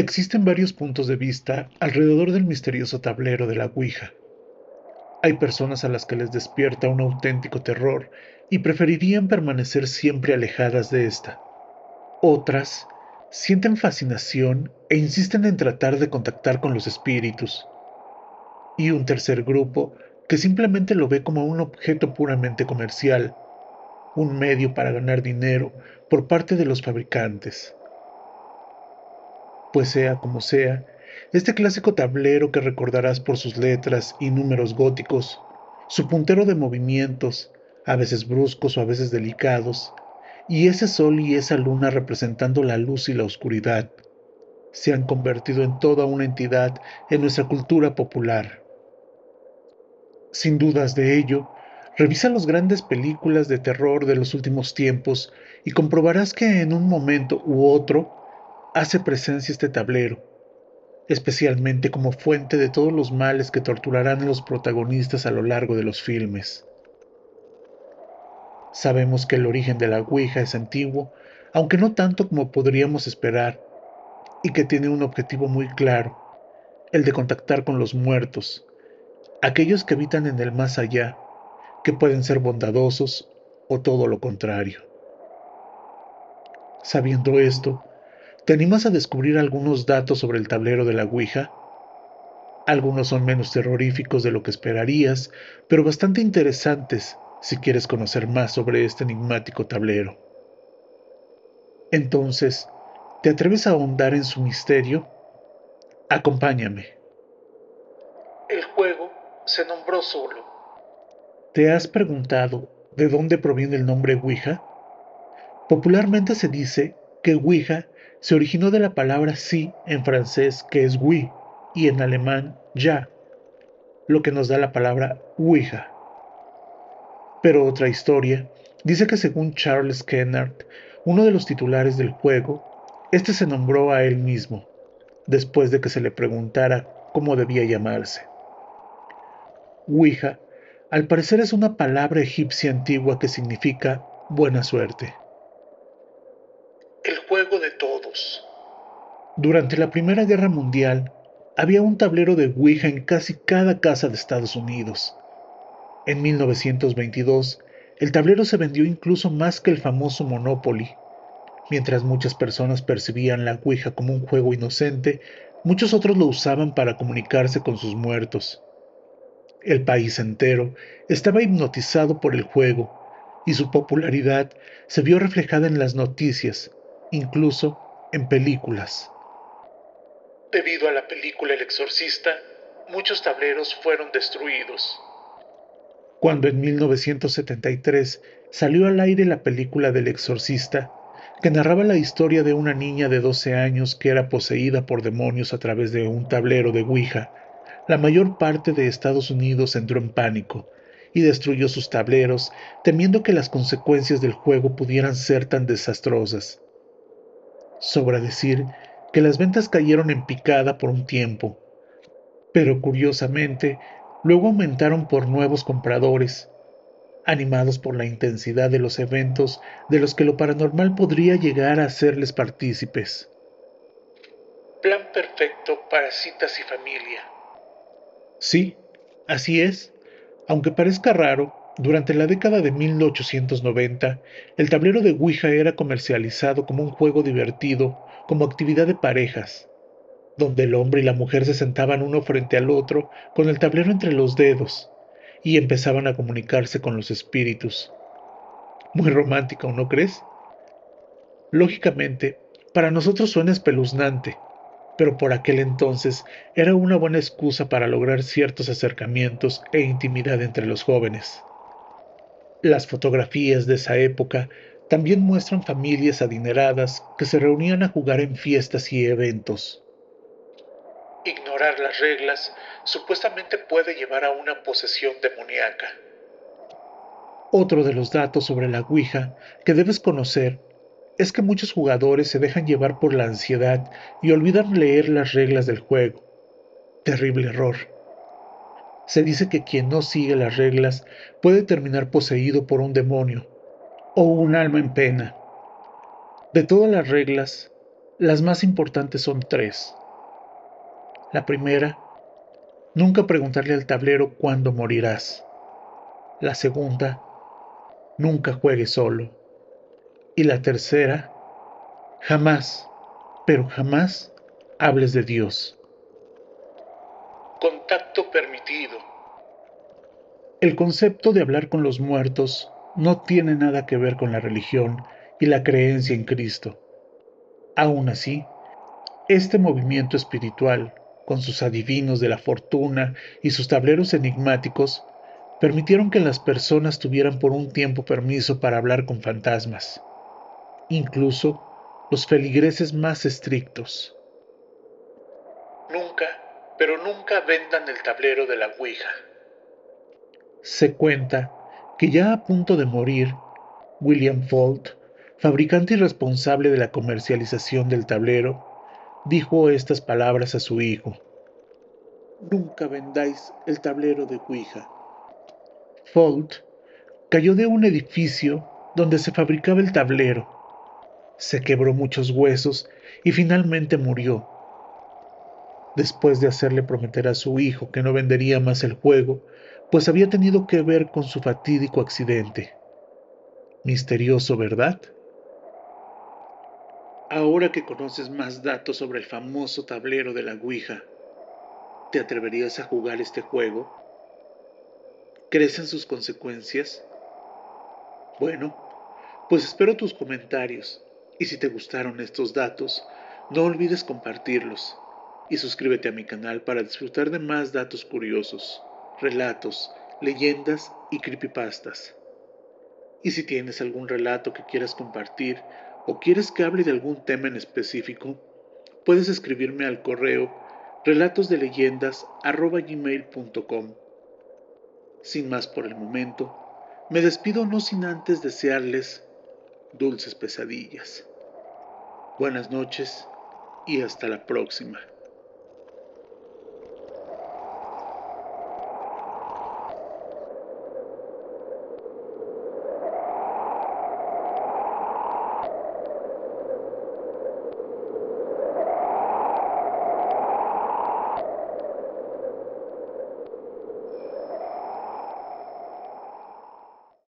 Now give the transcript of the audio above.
Existen varios puntos de vista alrededor del misterioso tablero de la Ouija. Hay personas a las que les despierta un auténtico terror y preferirían permanecer siempre alejadas de esta. Otras sienten fascinación e insisten en tratar de contactar con los espíritus. Y un tercer grupo que simplemente lo ve como un objeto puramente comercial, un medio para ganar dinero por parte de los fabricantes. Pues sea como sea, este clásico tablero que recordarás por sus letras y números góticos, su puntero de movimientos, a veces bruscos o a veces delicados, y ese sol y esa luna representando la luz y la oscuridad, se han convertido en toda una entidad en nuestra cultura popular. Sin dudas de ello, revisa las grandes películas de terror de los últimos tiempos y comprobarás que en un momento u otro hace presencia este tablero, especialmente como fuente de todos los males que torturarán a los protagonistas a lo largo de los filmes. Sabemos que el origen de la Ouija es antiguo, aunque no tanto como podríamos esperar, y que tiene un objetivo muy claro, el de contactar con los muertos, aquellos que habitan en el más allá, que pueden ser bondadosos o todo lo contrario. Sabiendo esto, ¿te animas a descubrir algunos datos sobre el tablero de la Ouija? Algunos son menos terroríficos de lo que esperarías, pero bastante interesantes si quieres conocer más sobre este enigmático tablero. Entonces, ¿te atreves a ahondar en su misterio? Acompáñame. El juego se nombró solo. ¿Te has preguntado de dónde proviene el nombre Ouija? Popularmente se dice que Ouija se originó de la palabra sí en francés que es oui y en alemán ya, lo que nos da la palabra Ouija. Pero otra historia dice que según Charles Kennard, uno de los titulares del juego, este se nombró a él mismo, después de que se le preguntara cómo debía llamarse. Ouija, al parecer es una palabra egipcia antigua que significa buena suerte. Juego de todos. Durante la Primera Guerra Mundial, había un tablero de Ouija en casi cada casa de Estados Unidos. En 1922, el tablero se vendió incluso más que el famoso Monopoly. Mientras muchas personas percibían la Ouija como un juego inocente, muchos otros lo usaban para comunicarse con sus muertos. El país entero estaba hipnotizado por el juego y su popularidad se vio reflejada en las noticias, incluso en películas. Debido a la película El Exorcista, muchos tableros fueron destruidos. Cuando en 1973 salió al aire la película del exorcista, que narraba la historia de una niña de 12 años que era poseída por demonios a través de un tablero de Ouija, la mayor parte de Estados Unidos entró en pánico y destruyó sus tableros, temiendo que las consecuencias del juego pudieran ser tan desastrosas. Sobra decir que las ventas cayeron en picada por un tiempo, pero curiosamente luego aumentaron por nuevos compradores, animados por la intensidad de los eventos de los que lo paranormal podría llegar a hacerles partícipes. Plan perfecto para citas y familia. Sí, así es. Aunque parezca raro, durante la década de 1890, el tablero de Ouija era comercializado como un juego divertido, como actividad de parejas, donde el hombre y la mujer se sentaban uno frente al otro con el tablero entre los dedos y empezaban a comunicarse con los espíritus. Muy romántico, ¿no crees? Lógicamente, para nosotros suena espeluznante, pero por aquel entonces era una buena excusa para lograr ciertos acercamientos e intimidad entre los jóvenes. Las fotografías de esa época también muestran familias adineradas que se reunían a jugar en fiestas y eventos. Ignorar las reglas supuestamente puede llevar a una posesión demoníaca. Otro de los datos sobre la Ouija que debes conocer es que muchos jugadores se dejan llevar por la ansiedad y olvidan leer las reglas del juego. Terrible error. Se dice que quien no sigue las reglas puede terminar poseído por un demonio o un alma en pena. De todas las reglas, Las más importantes son tres. La primera, nunca preguntarle al tablero cuándo morirás. La segunda, nunca juegues solo. Y la tercera, jamás, pero jamás hables de Dios. Contacto permitido. El concepto de hablar con los muertos no tiene nada que ver con la religión y la creencia en Cristo. Aún así, este movimiento espiritual, con sus adivinos de la fortuna y sus tableros enigmáticos, permitieron que las personas tuvieran por un tiempo permiso para hablar con fantasmas, incluso los feligreses más estrictos. Nunca, pero nunca vendan el tablero de la Ouija. Se cuenta que ya a punto de morir, William Folt, fabricante y responsable de la comercialización del tablero, dijo estas palabras a su hijo. Nunca vendáis el tablero de Ouija. Folt cayó de un edificio donde se fabricaba el tablero. Se quebró muchos huesos y finalmente murió. Después de hacerle prometer a su hijo que no vendería más el juego, pues había tenido que ver con su fatídico accidente. Misterioso, ¿verdad? Ahora que conoces más datos sobre el famoso tablero de la Ouija, ¿te atreverías a jugar este juego? ¿Crees en sus consecuencias? Bueno, pues espero tus comentarios y si te gustaron estos datos, no olvides compartirlos y suscríbete a mi canal para disfrutar de más datos curiosos relatos, leyendas y creepypastas. Y si tienes algún relato que quieras compartir o quieres que hable de algún tema en específico, puedes escribirme al correo relatosdeleyendas@gmail.com. Sin más por el momento, me despido no sin antes desearles dulces pesadillas. Buenas noches y hasta la próxima.